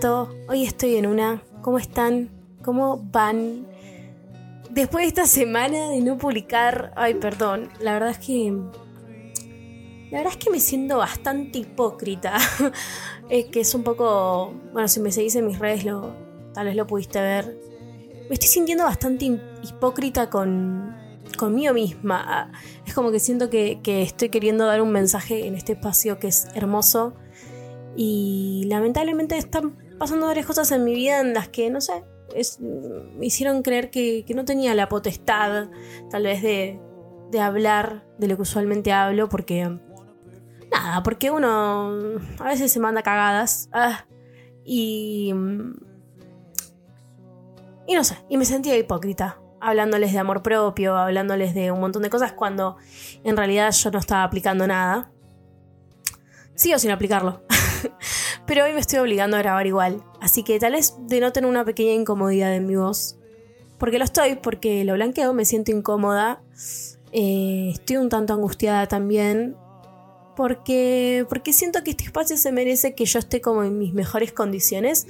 es hoy estoy en Una. ¿Cómo están? ¿Cómo van? Después de esta semana de no publicar, ay, perdón, la verdad es que la verdad es que me siento bastante hipócrita. es que es un poco. Bueno, si me seguís en mis redes, tal vez lo pudiste ver. Me estoy sintiendo bastante hip- hipócrita con, conmigo misma. Es como que siento que, que estoy queriendo dar un mensaje en este espacio que es hermoso. Y lamentablemente están pasando varias cosas en mi vida en las que, no sé, me hicieron creer que, que no tenía la potestad, tal vez, de, de hablar de lo que usualmente hablo, porque Nada, porque uno a veces se manda cagadas. ah, y. Y no sé, y me sentía hipócrita. Hablándoles de amor propio, hablándoles de un montón de cosas cuando en realidad yo no estaba aplicando nada. Sigo sin aplicarlo. Pero hoy me estoy obligando a grabar igual. Así que tal vez denoten una pequeña incomodidad en mi voz. Porque lo estoy, porque lo blanqueo, me siento incómoda. eh, estoy un tanto angustiada también porque, porque siento que este espacio se merece que yo esté como en mis mejores condiciones.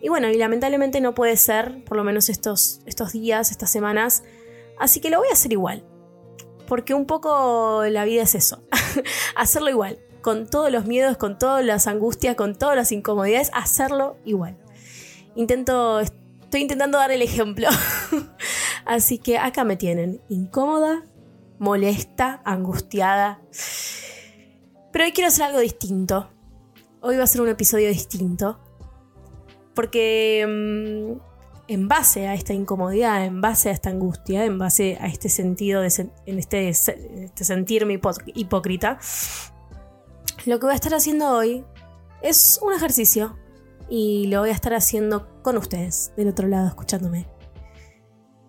Y bueno, y lamentablemente no puede ser, por lo menos estos, estos días, estas semanas. Así que lo voy a hacer igual. Porque un poco la vida es eso. hacerlo igual. Con todos los miedos, con todas las angustias, con todas las incomodidades, hacerlo igual. Intento, estoy intentando dar el ejemplo. Así que acá me tienen. Incómoda, molesta, angustiada. Pero hoy quiero hacer algo distinto. Hoy va a ser un episodio distinto. Porque mm, en base a esta incomodidad, en base a esta angustia, en base a este sentido, de en este, este sentirme hipócrita, lo que voy a estar haciendo hoy es un ejercicio. Y lo voy a estar haciendo con ustedes, del otro lado, escuchándome.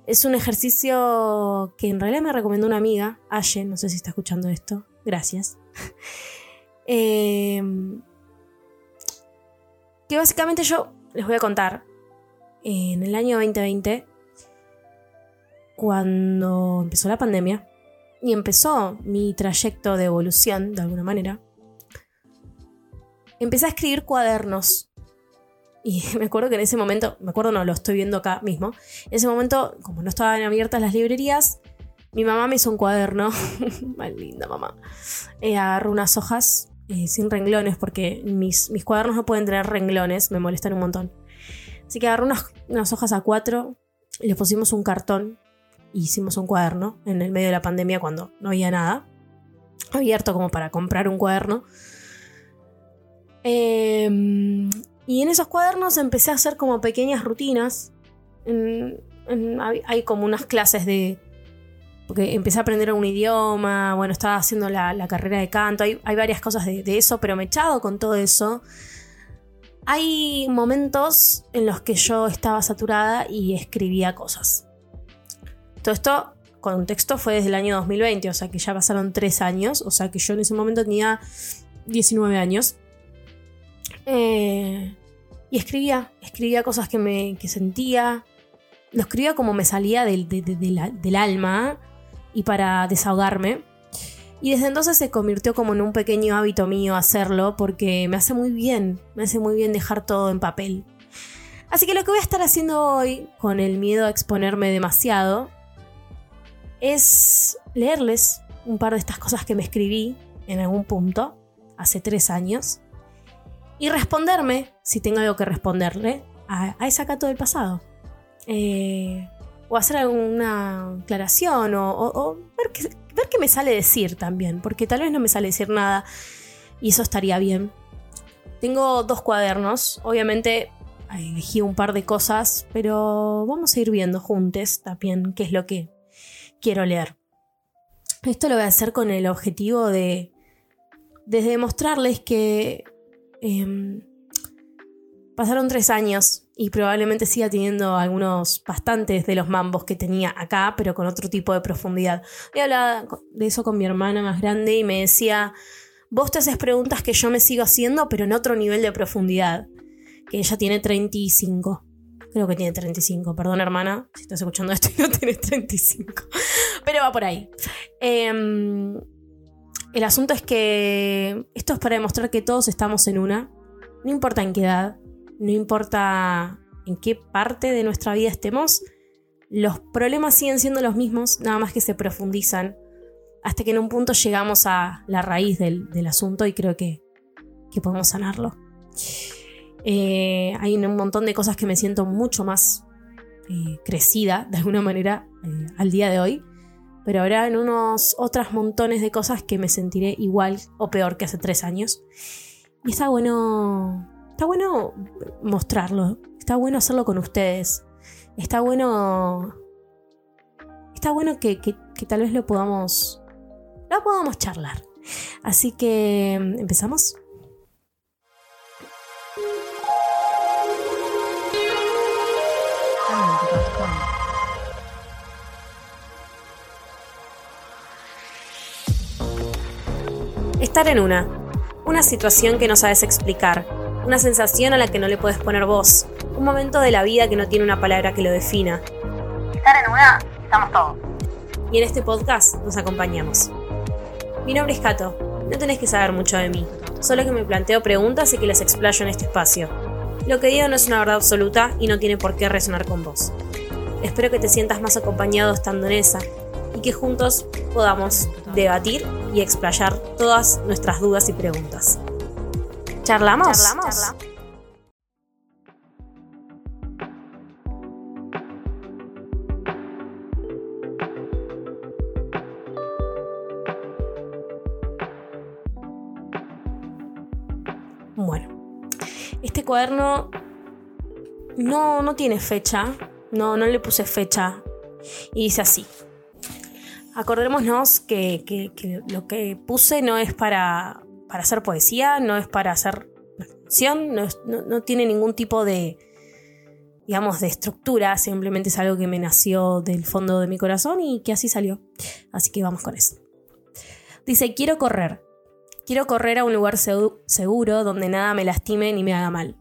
Es un ejercicio que en realidad me recomendó una amiga, Aye, no sé si está escuchando esto. Gracias. Eh, que básicamente yo les voy a contar. En el año 2020, cuando empezó la pandemia y empezó mi trayecto de evolución de alguna manera, empecé a escribir cuadernos. Y me acuerdo que en ese momento, me acuerdo no, lo estoy viendo acá mismo, en ese momento, como no estaban abiertas las librerías, mi mamá me hizo un cuaderno, Mal linda mamá, eh, agarró unas hojas eh, sin renglones, porque mis, mis cuadernos no pueden tener renglones, me molestan un montón. Así que agarró unas, unas hojas a cuatro, le pusimos un cartón y hicimos un cuaderno en el medio de la pandemia cuando no había nada abierto como para comprar un cuaderno. Eh, y en esos cuadernos empecé a hacer como pequeñas rutinas. Hay, como unas clases de, porque empecé a aprender un idioma, bueno, estaba haciendo la, carrera de canto, hay, varias cosas de, de eso, pero me he echado con todo eso. Hay momentos en los que yo estaba saturada y escribía cosas. Todo esto, contexto, fue desde el año 2020, o sea que ya pasaron tres años, o sea que yo en ese momento tenía 19 años. Eh, y escribía, escribía cosas que, me, que sentía, lo escribía como me salía del, del alma y para desahogarme. Y desde entonces se convirtió como en un pequeño hábito mío hacerlo porque me hace muy bien, me hace muy bien dejar todo en papel. Así que lo que voy a estar haciendo hoy, con el miedo a exponerme demasiado, es leerles un par de estas cosas que me escribí en algún punto, hace tres años, y responderme, si tengo algo que responderle, a, a esa Cato del pasado. Eh, o hacer alguna aclaración o, ver, qué, ver qué me sale decir también, porque tal vez no me sale decir nada y eso estaría bien. Tengo dos cuadernos, obviamente elegí un par de cosas, pero vamos a ir viendo juntos también qué es lo que quiero leer. Esto lo voy a hacer con el objetivo de, de demostrarles que em, pasaron tres años y probablemente siga teniendo algunos bastantes de los mambos que tenía acá, pero con otro tipo de profundidad. Hoy hablaba de eso con mi hermana más grande y me decía, vos te haces preguntas que yo me sigo haciendo, pero en otro nivel de profundidad, que ella tiene 35. Creo que tiene 35, perdón hermana, si estás escuchando esto y no tienes 35. Pero va por ahí. Em, el asunto es que esto es para demostrar que todos estamos en una, no importa en qué edad, no importa en qué parte de nuestra vida estemos, los problemas siguen siendo los mismos, nada más que se profundizan, hasta que en un punto llegamos a la raíz del, asunto y creo que, podemos sanarlo. Eh, hay un montón de cosas que me siento mucho más eh, crecida, de alguna manera, eh, al día de hoy, pero habrá en unos otros montones de cosas que me sentiré igual o peor que hace tres años. Y está bueno está bueno mostrarlo, está bueno hacerlo con ustedes, está bueno, está bueno que, tal vez lo podamos, lo podamos charlar. Así que, ¿empezamos? Estar en una. Una situación que no sabes explicar una sensación a la que no le puedes poner voz, un momento de la vida que no tiene una palabra que lo defina. Estar en una, estamos todos. Y en este podcast nos acompañamos. Mi nombre es Cato, no tenés que saber mucho de mí, solo que me planteo preguntas y que las explayo en este espacio. Lo que digo no es una verdad absoluta y no tiene por qué resonar con vos. Espero que te sientas más acompañado estando en esa y que juntos podamos debatir y explayar todas nuestras dudas y preguntas. ¿Charlamos? ¿Charlamos? Bueno, este cuaderno no, no tiene fecha, no, no le puse fecha y dice así. Acordémonos que, lo que puse no es para para hacer poesía, no es para hacer canción, no, tiene ningún tipo de, digamos, de estructura, simplemente es algo que me nació del fondo de mi corazón y que así salió. Así que vamos con eso. Dice, quiero correr. Quiero correr a un lugar seguro donde nada me lastime ni me haga mal.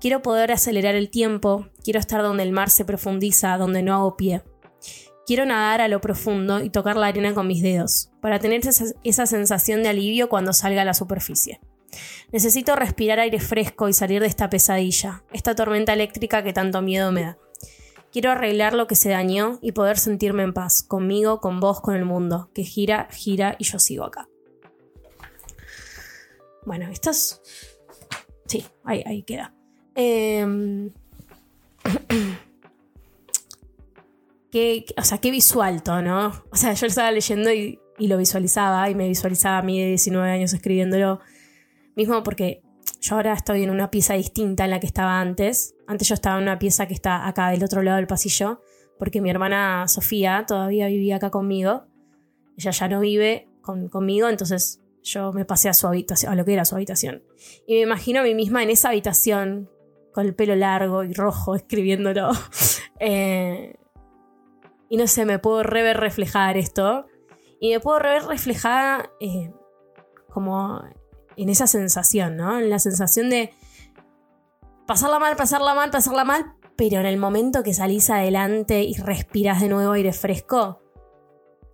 Quiero poder acelerar el tiempo, quiero estar donde el mar se profundiza, donde no hago pie. Quiero nadar a lo profundo y tocar la arena con mis dedos, para tener esa, sensación de alivio cuando salga a la superficie. Necesito respirar aire fresco y salir de esta pesadilla, esta tormenta eléctrica que tanto miedo me da. Quiero arreglar lo que se dañó y poder sentirme en paz, conmigo, con vos, con el mundo, que gira, gira y yo sigo acá. Bueno, esto es... Sí, ahí, queda. Eh... o sea, qué visual todo, ¿no? O sea, yo lo estaba leyendo y, lo visualizaba y me visualizaba a mí de 19 años escribiéndolo. Mismo porque yo ahora estoy en una pieza distinta en la que estaba antes. Antes yo estaba en una pieza que está acá del otro lado del pasillo, porque mi hermana Sofía todavía vivía acá conmigo. Ella ya no vive conmigo, entonces yo me pasé a su habitación, a lo que era su habitación. Y me imagino a mí misma en esa habitación, con el pelo largo y rojo, escribiéndolo. eh, y no sé, me puedo rever reflejar esto. Y me puedo rever reflejada eh, como en esa sensación, ¿no? En la sensación de pasarla mal, pasarla mal, pasarla mal, pero en el momento que salís adelante y respiras de nuevo aire fresco,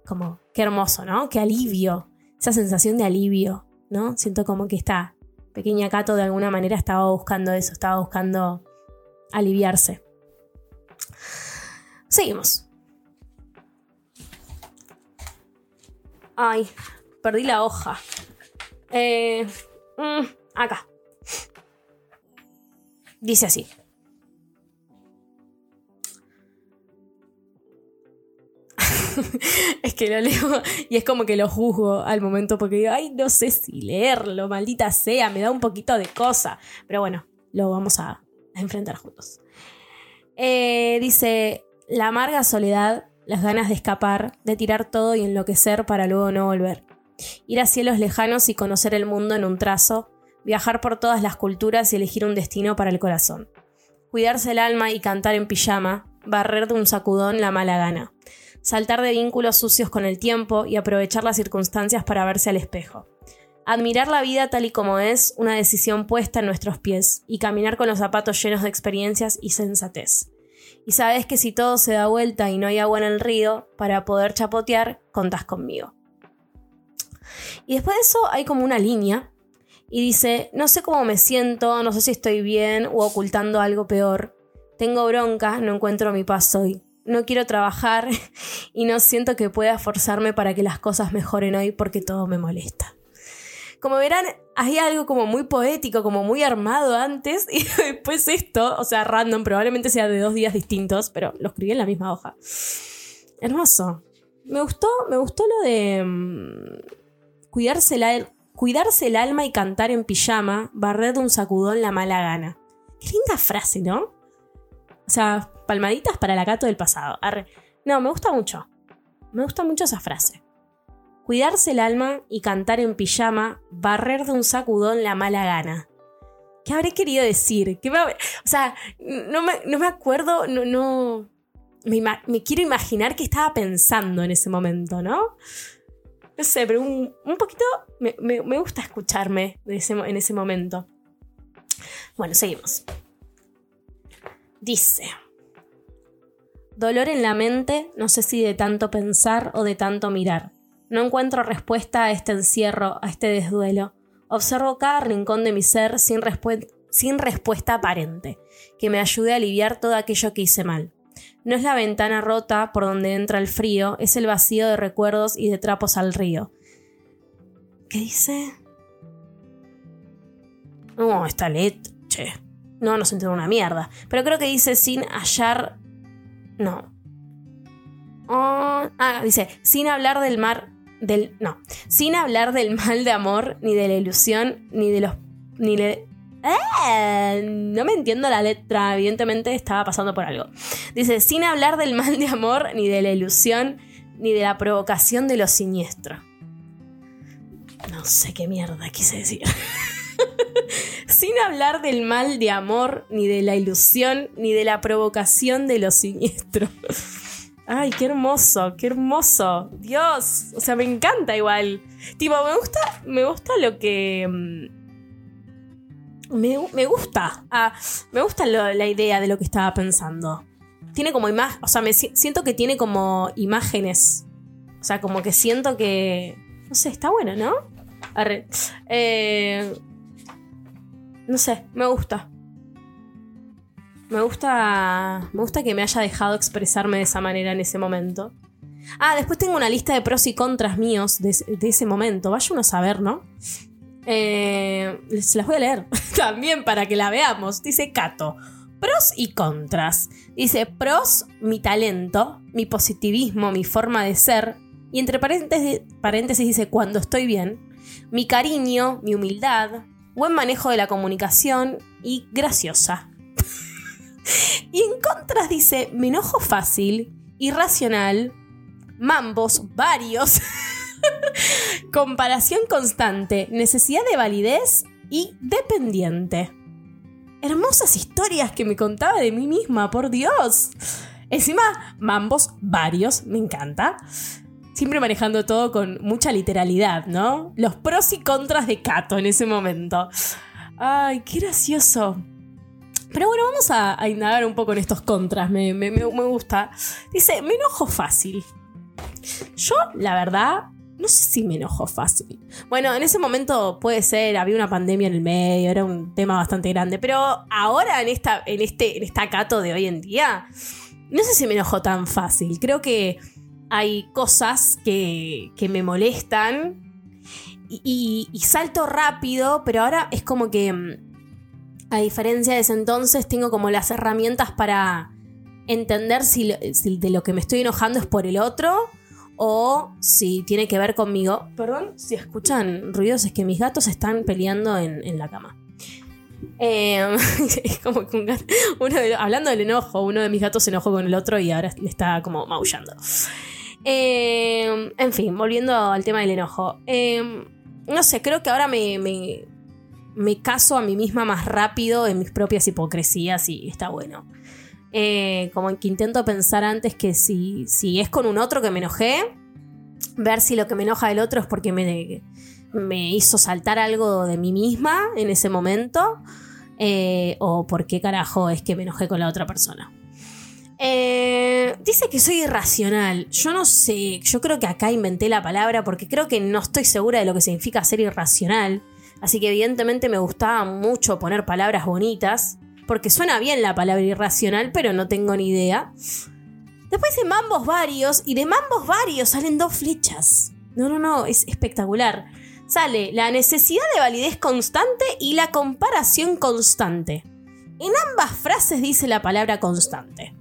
como qué hermoso, ¿no? Qué alivio, esa sensación de alivio, ¿no? Siento como que esta pequeña Cato de alguna manera estaba buscando eso, estaba buscando aliviarse. Seguimos. Ay, perdí la hoja. Eh, mm, acá. Dice así. es que lo leo y es como que lo juzgo al momento porque digo, ay, no sé si leerlo, maldita sea, me da un poquito de cosa. Pero bueno, lo vamos a, enfrentar juntos. Eh, dice, la amarga soledad las ganas de escapar, de tirar todo y enloquecer para luego no volver. Ir a cielos lejanos y conocer el mundo en un trazo, viajar por todas las culturas y elegir un destino para el corazón. cuidarse el alma y cantar en pijama, barrer de un sacudón la mala gana, saltar de vínculos sucios con el tiempo y aprovechar las circunstancias para verse al espejo. Admirar la vida tal y como es, una decisión puesta en nuestros pies, y caminar con los zapatos llenos de experiencias y sensatez. Y sabes que si todo se da vuelta y no hay agua en el río, para poder chapotear, contás conmigo. Y después de eso hay como una línea y dice, no sé cómo me siento, no sé si estoy bien o ocultando algo peor. Tengo bronca, no encuentro mi paz hoy. No quiero trabajar y no siento que pueda forzarme para que las cosas mejoren hoy porque todo me molesta. Como verán, hay algo como muy poético, como muy armado antes y después esto, o sea, random, probablemente sea de dos días distintos, pero lo escribí en la misma hoja. Hermoso. Me gustó, me gustó lo de mm, cuidarse, la- cuidarse el alma y cantar en pijama, barrer de un sacudón la mala gana. Qué linda frase, ¿no? O sea, palmaditas para la gato del pasado. No, me gusta mucho. Me gusta mucho esa frase. Cuidarse el alma y cantar en pijama, barrer de un sacudón la mala gana. ¿Qué habré querido decir? ¿Qué me habré- O sea, no me, no me acuerdo, no, no. Me, me quiero imaginar qué estaba pensando en ese momento, ¿no? No sé, pero un, un poquito me, me- gusta escucharme en ese momento. Bueno, seguimos. Dice. Dolor en la mente, no sé si de tanto pensar o de tanto mirar. No encuentro respuesta a este encierro, a este desduelo. Observo cada rincón de mi ser sin, respue- sin respuesta aparente, que me ayude a aliviar todo aquello que hice mal. No es la ventana rota por donde entra el frío, es el vacío de recuerdos y de trapos al río. ¿Qué dice? No, esta leche. No, no se entiende una mierda. Pero creo que dice sin hallar. No. Oh, ah, dice, sin hablar del mar. Del. No. Sin hablar del mal de amor, ni de la ilusión, ni de los. Ni. ¡Eh! No me entiendo la letra, evidentemente estaba pasando por algo. Dice, sin hablar del mal de amor, ni de la ilusión, ni de la provocación de lo siniestro. No sé qué mierda quise decir. sin hablar del mal de amor, ni de la ilusión, ni de la provocación de lo siniestro. Ay, qué hermoso, qué hermoso. Dios, o sea, me encanta igual. Tipo, me gusta, me gusta lo que... mm, Me, me gusta. Ah, me gusta la idea de lo que estaba pensando. Tiene como imagen, o sea, me si- siento que tiene como imágenes. O sea, como que siento que... No sé, está bueno, ¿no? Arre. Eh, no sé, me gusta. Me gusta. Me gusta que me haya dejado expresarme de esa manera en ese momento. Ah, después tengo una lista de pros y contras míos de, ese- momento. Vaya uno a saber, ¿no? Eh, las voy a leer también para que la veamos. Dice Cato. Pros y contras. Dice pros, mi talento, mi positivismo, mi forma de ser. Y entre paréntesis, paréntesis dice cuando estoy bien. Mi cariño, mi humildad, buen manejo de la comunicación y graciosa. y en contras dice me enojo fácil, irracional, mambos varios, comparación constante, necesidad de validez y dependiente. Hermosas historias que me contaba de mí misma, por Dios. Encima, mambos varios, me encanta. Siempre manejando todo con mucha literalidad, ¿no? Los pros y contras de Cato en ese momento. Ay, qué gracioso. Pero bueno, vamos a, indagar un poco en estos contras, me, gusta. Dice, me enojo fácil. Yo, la verdad, no sé si me enojo fácil. Bueno, en ese momento puede ser, había una pandemia en el medio, era un tema bastante grande, pero ahora en esta, en este, en esta Cato de hoy en día, no sé si me enojo tan fácil. Creo que hay cosas que, que me molestan y salto rápido, pero ahora es como que, mm, a diferencia de ese entonces, tengo como las herramientas para entender si, de lo que me estoy enojando es por el otro o si tiene que ver conmigo. Perdón, si escuchan ruidos es que mis gatos están peleando en, la cama. Eh, es como que un gato- hablando del enojo, uno de mis gatos se enojó con el otro y ahora le está como maullando. Eh, en fin, volviendo al tema del enojo. Eh, no sé, creo que ahora me, me caso a mí misma más rápido en mis propias hipocresías y está bueno. Eh, como que intento pensar antes que si, si es con un otro que me enojé, ver si lo que me enoja del otro es porque me, me hizo saltar algo de mí misma en ese momento, eh, o por qué carajo es que me enojé con la otra persona. Eh, dice que soy irracional. Yo no sé, yo creo que acá inventé la palabra porque creo que no estoy segura de lo que significa ser irracional. Así que evidentemente me gustaba mucho poner palabras bonitas, porque suena bien la palabra irracional, pero no tengo ni idea. Después de mambos varios, y de mambos varios salen dos flechas. No, no, no, es espectacular. Sale la necesidad de validez constante y la comparación constante. En ambas frases dice la palabra constante.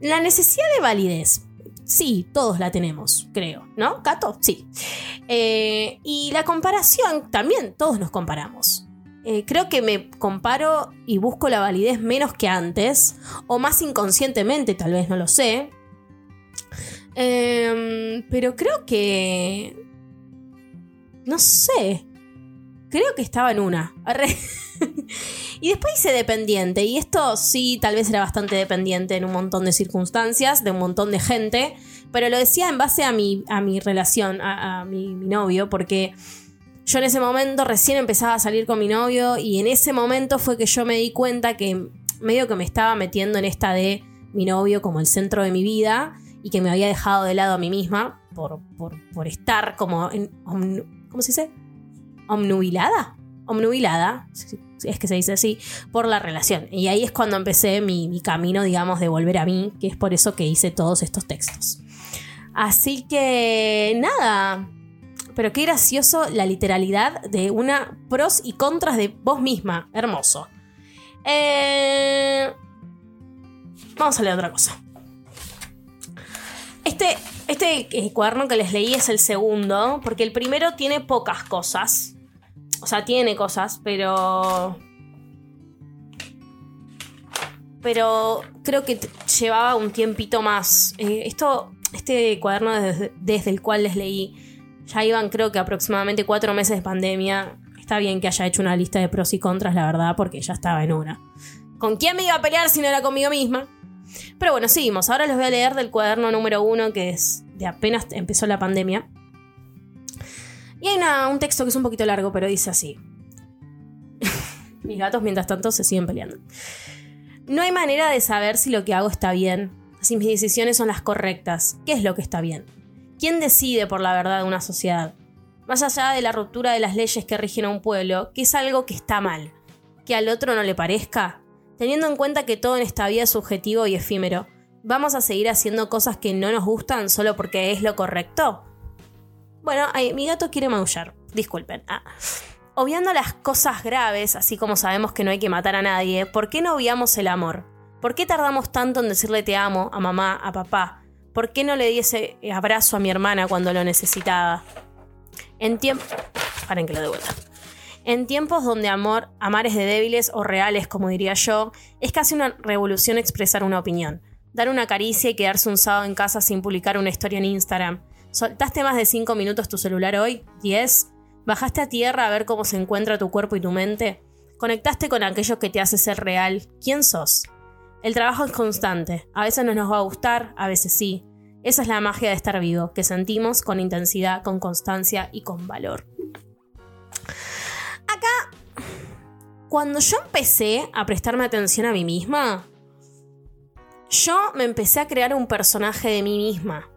La necesidad de validez. Sí, todos la tenemos, creo, ¿no? Cato, sí. Eh, y la comparación, también todos nos comparamos. Eh, creo que me comparo y busco la validez menos que antes, o más inconscientemente, tal vez no lo sé. Em, pero creo que... No sé. Creo que estaba en una. Y después hice dependiente. Y esto sí, tal vez era bastante dependiente en un montón de circunstancias, de un montón de gente. Pero lo decía en base a mi, a mi relación, a, mi, novio, porque yo en ese momento recién empezaba a salir con mi novio. Y en ese momento fue que yo me di cuenta que medio que me estaba metiendo en esta de mi novio como el centro de mi vida. Y que me había dejado de lado a mí misma por, por, por estar como en. ¿Cómo se dice? Omnubilada, omnubilada, es que se dice así, por la relación. Y ahí es cuando empecé mi, mi camino, digamos, de volver a mí, que es por eso que hice todos estos textos. Así que nada, pero qué gracioso la literalidad de una pros y contras de vos misma, hermoso. Eh, Vamos a leer otra cosa. Este, este eh, cuaderno que les leí es el segundo, porque el primero tiene pocas cosas. O sea, tiene cosas, pero. Pero creo que llevaba un tiempito más. Eh, esto, este cuaderno desde, desde el cual les leí, ya iban creo que aproximadamente cuatro meses de pandemia. Está bien que haya hecho una lista de pros y contras, la verdad, porque ya estaba en una. ¿Con quién me iba a pelear si no era conmigo misma? Pero bueno, seguimos. Ahora les voy a leer del cuaderno número uno, que es de apenas empezó la pandemia. Y hay un texto que es un poquito largo, pero dice así. Mis gatos, mientras tanto, se siguen peleando. No hay manera de saber si lo que hago está bien, si mis decisiones son las correctas. ¿Qué es lo que está bien? ¿Quién decide por la verdad de una sociedad? Más allá de la ruptura de las leyes que rigen a un pueblo, ¿qué es algo que está mal? ¿Que al otro no le parezca? Teniendo en cuenta que todo en esta vida es subjetivo y efímero, ¿vamos a seguir haciendo cosas que no nos gustan solo porque es lo correcto? Bueno, mi gato quiere maullar. Disculpen. Ah. Las cosas graves, así como sabemos que no hay que matar a nadie, ¿por qué no obviamos el amor? ¿Por qué tardamos tanto en decirle te amo a mamá, a papá? ¿Por qué no le di ese abrazo a mi hermana cuando lo necesitaba? En tiempo... Paren que lo de vuelta. En tiempos donde amor, amar es de débiles o reales, como diría yo, es casi una revolución expresar una opinión. Dar una caricia y quedarse un sábado en casa sin publicar una historia en Instagram. ¿Soltaste más de 5 minutos tu celular hoy? ¿10? ¿Bajaste a tierra a ver cómo se encuentra tu cuerpo y tu mente? ¿Conectaste con aquello que te hace ser real? ¿Quién sos? El trabajo es constante. A veces no nos va a gustar, a veces sí. Esa es la magia de estar vivo, que sentimos con intensidad, con constancia y con valor. Acá, cuando yo empecé a prestarme atención a mí misma, yo me empecé a crear un personaje de mí misma.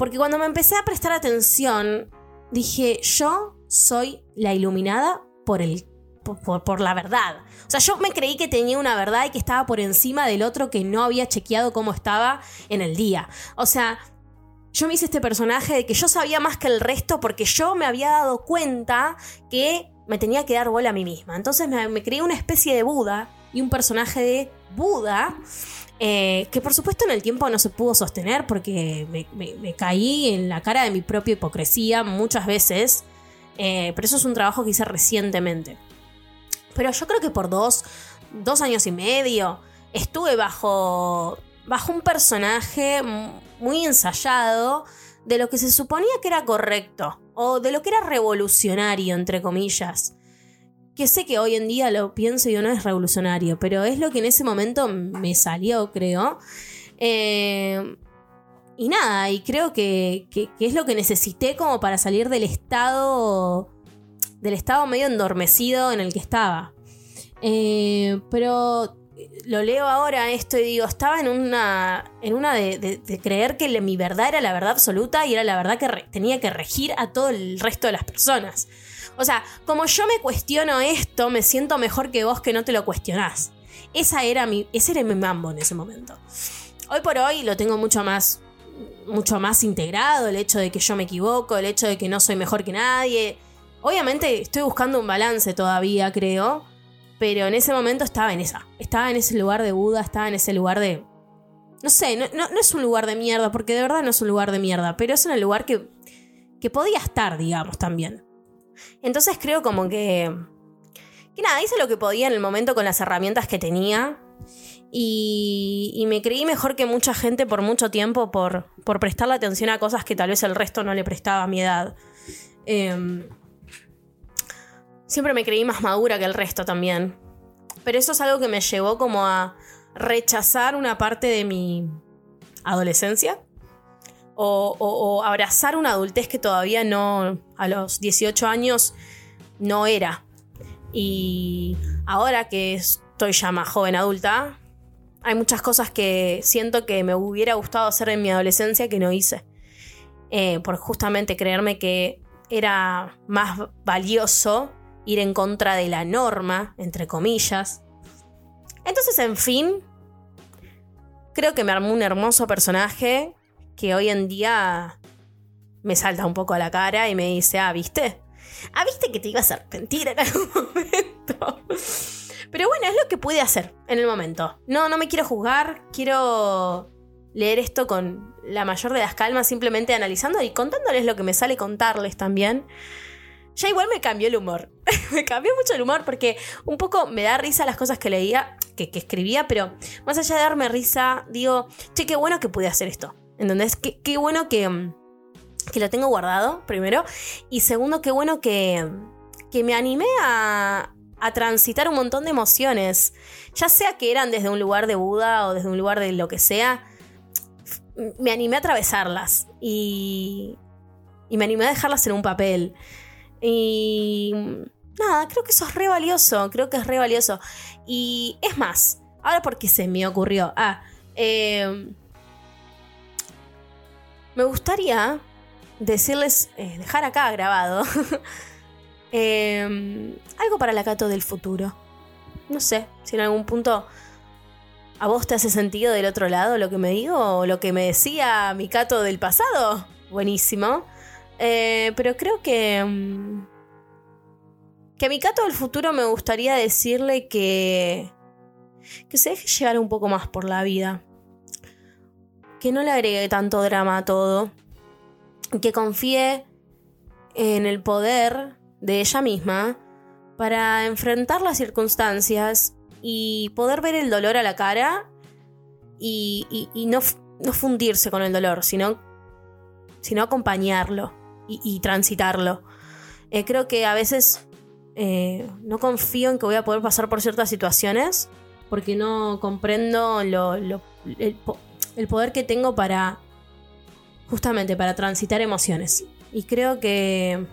Porque cuando me empecé a prestar atención, dije, yo soy la iluminada por, el, por, la verdad. O sea, yo me creí que tenía una verdad y que estaba por encima del otro que no había chequeado cómo estaba en el día. O sea, yo me hice este personaje de que yo sabía más que el resto porque yo me había dado cuenta que me tenía que dar bola a mí misma. Entonces me, me una especie de Buda y un personaje de Buda eh, que por supuesto en el tiempo no se pudo sostener porque me, caí en la cara de mi propia hipocresía muchas veces. Eh, pero eso es un trabajo que hice recientemente. Pero yo creo que por dos, dos años y medio estuve bajo, bajo un personaje muy ensayado de lo que se suponía que era correcto. o de lo que era revolucionario, entre comillas. Que sé que hoy en día lo pienso y no es revolucionario, pero es lo que en ese momento me salió, creo. Eh, y nada, y creo que, que- es lo que necesité como para salir del estado. del estado medio endormecido en el que estaba. Eh, pero lo leo ahora esto y digo, estaba en una, en una de, creer que mi verdad era la verdad absoluta y era la verdad que tenía que regir a todo el resto de las personas. O sea, como yo me cuestiono esto, me siento mejor que vos que no te lo cuestionás. Esa era mi, ese era mi mambo en ese momento. Hoy por hoy lo tengo mucho más, mucho más integrado, el hecho de que yo me equivoco, el hecho de que no soy mejor que nadie. Obviamente estoy buscando un balance todavía, creo. Pero en ese momento estaba en esa. Estaba en ese lugar de Buda, estaba en ese lugar de. No sé, no, no- no es un lugar de mierda, porque de verdad no es un lugar de mierda, pero es el lugar que, que podía estar, digamos, también. Entonces creo como que. Que nada, hice lo que podía en el momento con las herramientas que tenía. Y, me creí mejor que mucha gente por mucho tiempo por, por prestarle atención a cosas que tal vez el resto no le prestaba a mi edad. Em, siempre me creí más madura que el resto también. Pero eso es algo que me llevó como a rechazar una parte de mi adolescencia. O, abrazar una adultez que todavía no, a los 18 años, no era. Y ahora que estoy ya más joven adulta, hay muchas cosas que siento que me hubiera gustado hacer en mi adolescencia que no hice. Eh, por justamente creerme que era más valioso ir en contra de la norma, entre comillas. Entonces, en fin, creo que me armó un hermoso personaje que hoy en día me salta un poco a la cara y me dice, ah, ¿viste? Ah, ¿viste que te ibas a arrepentir en algún momento? Pero bueno, es lo que pude hacer en el momento. No, no me quiero juzgar, quiero leer esto con la mayor de las calmas, simplemente analizando y contándoles lo que me sale contarles también. Ya igual me cambió el humor. me cambió mucho el humor porque un poco me da risa las cosas que leía, que, que escribía, pero más allá de darme risa, digo, che, qué bueno que pude hacer esto. ¿Entendés? Qué, qué bueno que, mm, que lo tengo guardado, primero. Y segundo, qué bueno que, que me animé a, a transitar un montón de emociones. Ya sea que eran desde un lugar de Buda o desde un lugar de lo que sea, me animé a atravesarlas. Y, y me animé a dejarlas en un papel. Y nada, creo que eso es re valioso, creo que es re valioso. Y es más, ahora porque se me ocurrió, ah, eh, me gustaría decirles, eh, dejar acá grabado, eh, algo para la Cato del futuro. No sé, si en algún punto a vos te hace sentido del otro lado lo que me digo o lo que me decía mi Cato del pasado. Buenísimo. Eh, pero creo que. mm, Que a mi Cato del futuro me gustaría decirle que. Que se deje llevar un poco más por la vida. Que no le agregue tanto drama a todo. Que confíe en el poder de ella misma para enfrentar las circunstancias y poder ver el dolor a la cara y, no, no fundirse con el dolor, sino, sino acompañarlo y, transitarlo. Eh, creo que a veces eh, no confío en que voy a poder pasar por ciertas situaciones porque no comprendo lo- el poder que tengo para justamente para transitar emociones. Y creo que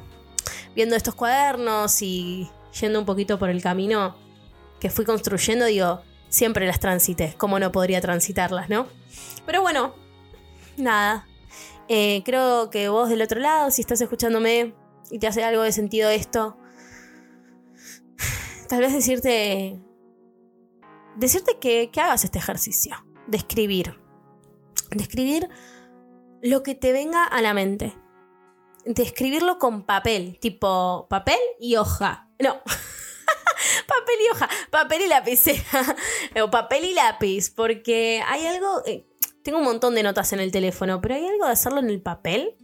viendo estos cuadernos y yendo un poquito por el camino que fui construyendo, digo, siempre las transité. ¿Cómo no podría transitarlas, no? Pero bueno, nada. Eh, creo que vos del otro lado, si estás escuchándome y te hace algo de sentido esto, tal vez decirte. Decirte que, que hagas este ejercicio de escribir. De escribir lo que te venga a la mente. De escribirlo con papel, tipo papel y hoja. No. papel y hoja, papel y lapicera. o papel y lápiz, porque hay algo. eh, tengo un montón de notas en el teléfono, pero hay algo de hacerlo en el papel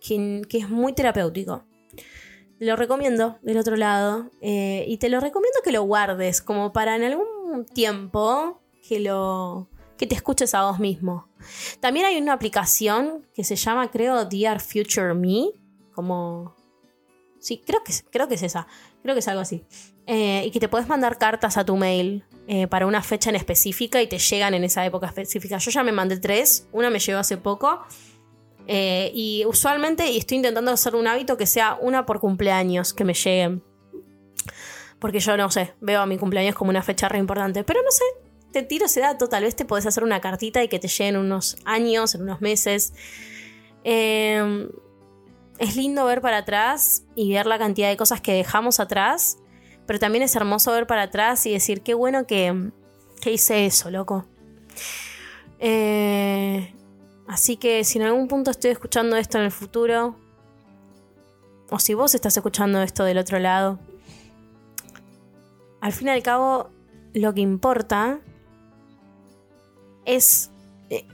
que, que es muy terapéutico. Te lo recomiendo del otro lado. eh, y te lo recomiendo que lo guardes, como para en algún tiempo que lo. Que te escuches a vos mismo. También hay una aplicación que se llama, creo, Dear Future Me, como... Sí, creo que, creo que es esa. Creo que es algo así. Eh, y que te puedes mandar cartas a tu mail eh, para una fecha en específica y te llegan en esa época específica. Yo ya me mandé tres, una me llegó hace poco. eh, y usualmente y estoy intentando hacer un hábito que sea una por cumpleaños que me lleguen. Porque yo no sé, veo a mi cumpleaños como una fecha re importante. Pero no sé, te tiro ese dato. Tal vez te podés hacer una cartita y que te lleguen unos años, en unos meses. Eh, es lindo ver para atrás y ver la cantidad de cosas que dejamos atrás. Pero también es hermoso ver para atrás y decir, qué bueno que, que hice eso, loco. Eh, así que si en algún punto estoy escuchando esto en el futuro, o si vos estás escuchando esto del otro lado, al fin y al cabo, lo que importa es. eh,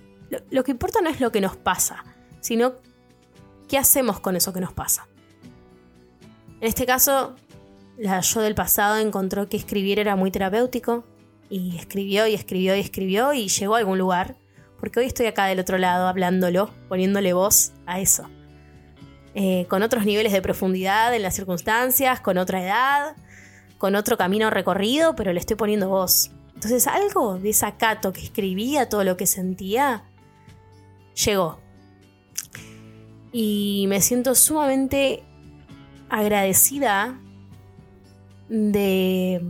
lo, que importa no es lo que nos pasa, sino qué hacemos con eso que nos pasa. En este caso, la yo del pasado encontró que escribir era muy terapéutico y escribió y escribió y escribió y llegó a algún lugar, porque hoy estoy acá del otro lado hablándolo, poniéndole voz a eso. Eh, con otros niveles de profundidad en las circunstancias, con otra edad, con otro camino recorrido, pero le estoy poniendo voz. Entonces algo de esa Cato que escribía todo lo que sentía, llegó. Y me siento sumamente agradecida de,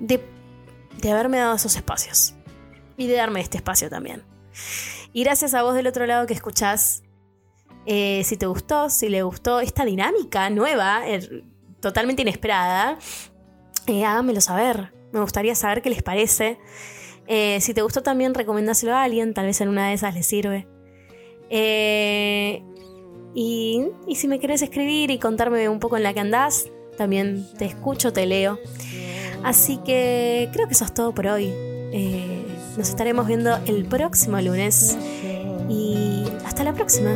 de, haberme dado esos espacios. Y de darme este espacio también. Y gracias a vos del otro lado que escuchás. eh, si te gustó, si le gustó esta dinámica nueva, er, totalmente inesperada, eh, saber. Me gustaría saber qué les parece. Eh, si te gustó también, recomendáselo a alguien, tal vez en una de esas les sirve. Eh, y, si me querés escribir y contarme un poco en la que andás, también te escucho, te leo. Así que creo que eso es todo por hoy. Eh, nos estaremos viendo el próximo lunes. Y hasta la próxima.